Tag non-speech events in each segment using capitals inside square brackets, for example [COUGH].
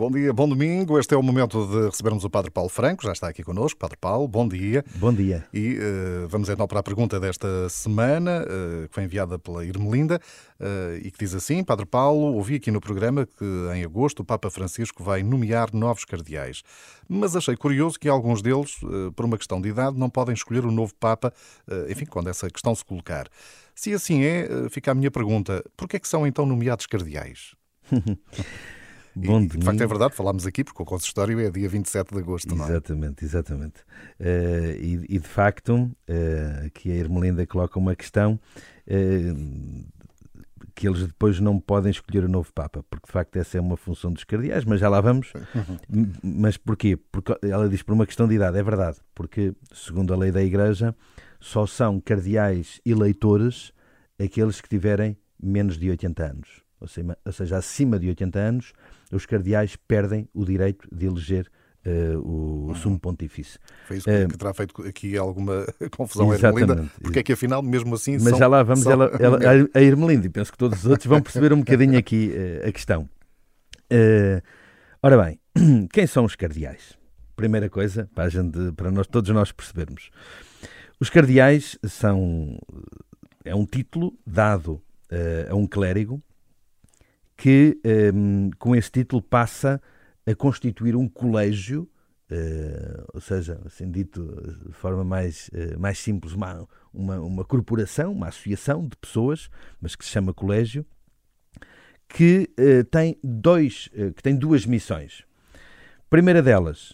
Bom dia, bom domingo. Este é o momento de recebermos o Padre Paulo Franco, já está aqui connosco. Padre Paulo, bom dia. Bom dia. E uh, vamos então para a pergunta desta semana, uh, que foi enviada pela Irmelinda, uh, e que diz assim: Padre Paulo, ouvi aqui no programa que em agosto o Papa Francisco vai nomear novos cardeais, mas achei curioso que alguns deles, por uma questão de idade, não podem escolher o novo Papa, enfim, quando essa questão se colocar. Se assim é, fica a minha pergunta: por que é que são então nomeados cardeais? [LAUGHS] Bom e, de facto é verdade, falámos aqui, porque o consistório é dia 27 de agosto, não é? Exatamente, exatamente. Uh, e, e, de facto, uh, aqui a Irmelinda coloca uma questão uh, que eles depois não podem escolher o novo Papa, porque de facto essa é uma função dos cardeais, mas já lá vamos. mas porquê? Porque ela diz por uma questão de idade, é verdade, porque segundo a lei da Igreja, só são cardeais eleitores aqueles que tiverem menos de 80 anos ou seja, acima de 80 anos, os cardeais perdem o direito de eleger Uh, o uhum. sumo pontífice. Foi isso que, uh, que terá feito aqui alguma [LAUGHS] confusão a Irmelinda, porque é que afinal, mesmo assim. Mas são, já lá vamos, são... ela, [LAUGHS] ela, a Irmelinda, e penso que todos os outros vão perceber um bocadinho aqui uh, a questão. ora bem, [CLEARS THROAT] quem são os cardeais? Primeira coisa, para, gente, para nós, todos nós percebermos. Os cardeais são. é um título dado a um clérigo que um, ehm, com esse título passa a constituir um colégio, uh, ou seja, assim dito de forma mais, uh, mais simples, uma, uma, uma, corporação, uma associação de pessoas, mas que se chama colégio, que uh, tem dois, que tem duas missões. Primeira delas,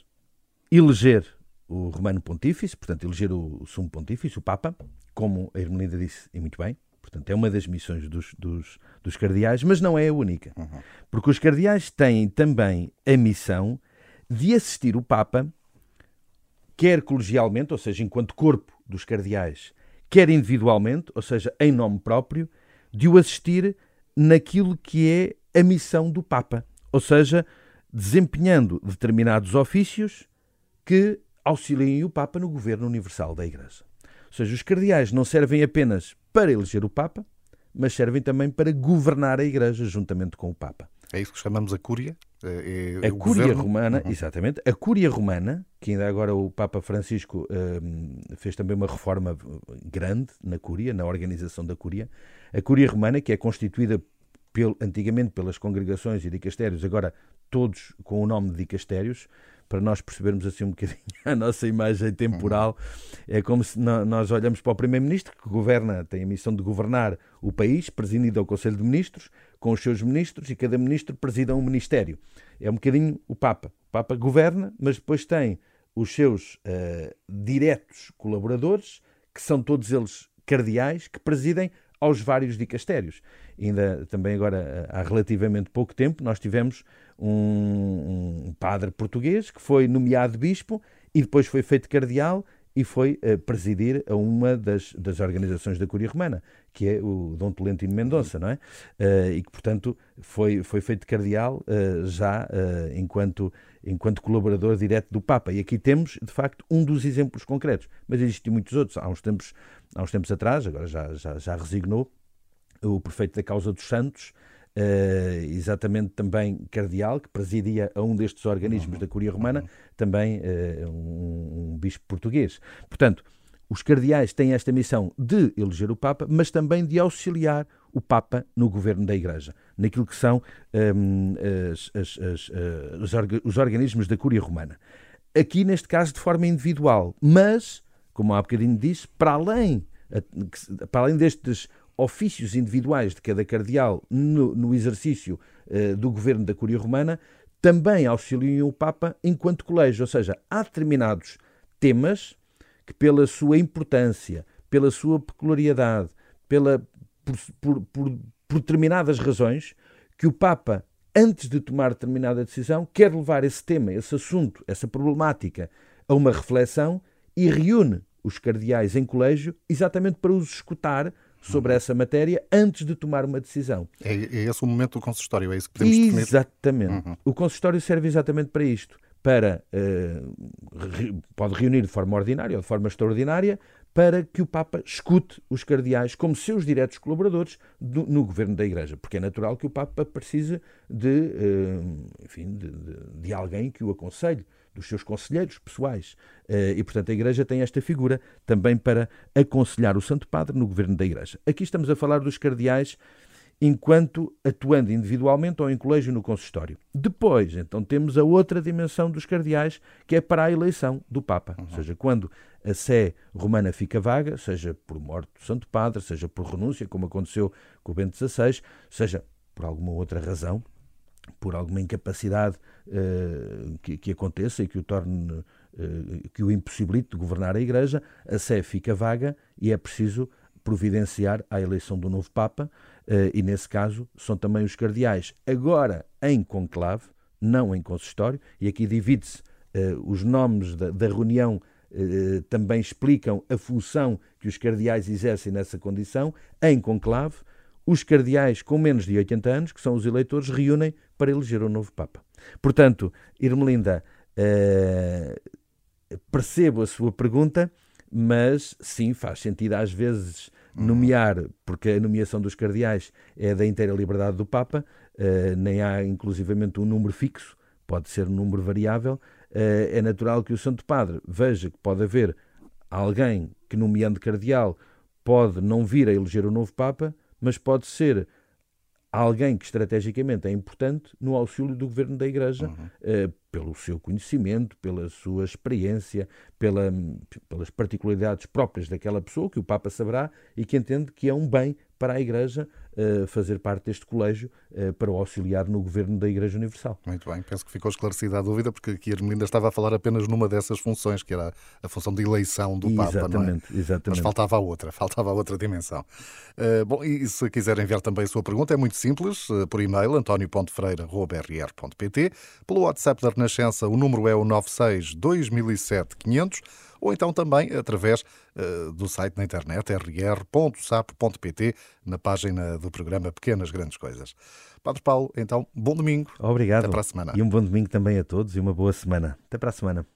eleger o Romano Pontífice, portanto, eleger o Sumo Pontífice, o Papa, como a Irmelinda disse, e muito bem, Portanto, é uma das missões dos, dos, dos cardeais, mas não é a única. Uhum. Porque os cardeais têm também a missão de assistir o Papa, quer colegialmente, ou seja, enquanto corpo dos cardeais, quer individualmente, ou seja, em nome próprio, de o assistir naquilo que é a missão do Papa. Ou seja, desempenhando determinados ofícios que auxiliem o Papa no governo universal da Igreja. Ou seja, os cardeais não servem apenas para eleger o Papa, mas servem também para governar a Igreja juntamente com o Papa. É isso que chamamos a Cúria? É, é a Cúria governo? Romana, uhum. exatamente. A Cúria Romana, que ainda agora o Papa Francisco um, fez também uma reforma grande na Cúria, na organização da Cúria. A Cúria Romana, que é constituída pel, antigamente pelas congregações e dicastérios, agora todos com o nome de dicastérios, para nós percebermos assim um bocadinho [LAUGHS] a nossa imagem temporal. É como se nós olhamos para o Primeiro-Ministro, que governa, tem a missão de governar o país, presidido ao Conselho de Ministros, com os seus ministros, e cada ministro presida um ministério. É um bocadinho o Papa. O Papa governa, mas depois tem os seus uh, diretos colaboradores, que são todos eles cardeais, que presidem aos vários dicastérios. Ainda também agora, há relativamente pouco tempo, nós tivemos um, um padre português que foi nomeado bispo e depois foi feito cardeal e foi uh, presidir a uma das, das organizações da Curia Romana, que é o Dom Tolentino Mendonça, não é? Uh, e que, portanto, foi, foi feito cardeal uh, já enquanto, enquanto colaborador direto do Papa. E aqui temos, de facto, um dos exemplos concretos. Mas existem muitos outros. Há uns tempos, há uns tempos atrás, agora já, já, já resignou, o prefeito da Causa dos Santos, Uh, exatamente também cardeal, que presidia a um destes organismos uhum. da Curia Romana, uhum. também uh, um, um, bispo português. Portanto, os cardeais têm esta missão de eleger o Papa, mas também de auxiliar o Papa no governo da Igreja, naquilo que são um, as, as, as, uh, os, orga os organismos da Curia Romana. Aqui, neste caso, de forma individual, mas, como há bocadinho disse, para além, para além destes ofícios individuais de cada cardeal no, no exercício uh, do governo da Curia Romana também auxiliam o Papa enquanto colégio, ou seja, há determinados temas que, pela sua importância, pela sua peculiaridade, pela, por, por, por, por determinadas razões, que o Papa, antes de tomar determinada decisão, quer levar esse tema, esse assunto, essa problemática a uma reflexão e reúne os cardeais em colégio exatamente para os escutar sobre essa matéria antes de tomar uma decisão. É, é esse o momento do consistório, é isso que podemos definir? Exatamente. Uhum. O consistório serve exatamente para isto. Para, uh, re, pode reunir de forma ordinária ou de forma extraordinária para que o Papa escute os cardeais como seus diretos colaboradores do, no governo da Igreja, porque é natural que o Papa precise de, uh, enfim, de, de, de, alguém que o aconselhe, dos seus conselheiros pessoais. Uh, e, portanto, a Igreja tem esta figura também para aconselhar o Santo Padre no governo da Igreja. Aqui estamos a falar dos cardeais enquanto atuando individualmente ou em colégio no consistório. Depois, então, temos a outra dimensão dos cardeais, que é para a eleição do Papa. Uhum. Ou seja, quando a sé romana fica vaga, seja por morte do Santo Padre, seja por renúncia, como aconteceu com o Bento XVI, seja por alguma outra razão, por alguma incapacidade uh, que, que, aconteça e que o torne, uh, que o impossibilite de governar a Igreja, a sé fica vaga e é preciso providenciar a eleição do novo Papa, uh, e nesse caso são também os cardeais, agora em conclave, não em consistório, e aqui divide-se uh, os nomes da, reunião. Uh, também explicam a função que os cardeais exercem nessa condição, em conclave, os cardeais com menos de 80 anos, que são os eleitores, reúnem para eleger o novo Papa. Portanto, Irmelinda, percebo a sua pergunta, mas sim, faz sentido às vezes nomear, porque a nomeação dos cardeais é da inteira liberdade do Papa, uh, nem há inclusivamente um número fixo, pode ser um número variável. Uh, é natural que o Santo Padre veja que pode haver alguém que, nomeando cardeal, pode não vir a eleger o novo Papa, mas pode ser alguém que estrategicamente é importante no auxílio do governo da Igreja, uhum. uh, pelo seu conhecimento, pela sua experiência, pela, pelas particularidades próprias daquela pessoa, que o Papa saberá e que entende que é um bem para a Igreja fazer parte deste colégio uh, para o auxiliar no governo da Igreja Universal. Muito bem, penso que ficou esclarecida a dúvida, porque aqui a Ermelinda estava a falar apenas numa dessas funções, que era a função de eleição do exatamente, Papa, não é? Exatamente. Mas faltava a outra, faltava a outra dimensão. Uh, bom, e se quiser enviar também a sua pergunta, é muito simples, por e-mail, antonio.freira.rr.pt, pelo WhatsApp da Renascença, o número é o 96 2007 500, ou então também através do site na internet rr.sapo.pt, na página do programa Pequenas Grandes Coisas. Padre Paulo, então, bom domingo. Obrigado. Até para a semana. E um bom domingo também a todos e uma boa semana. Até para a semana.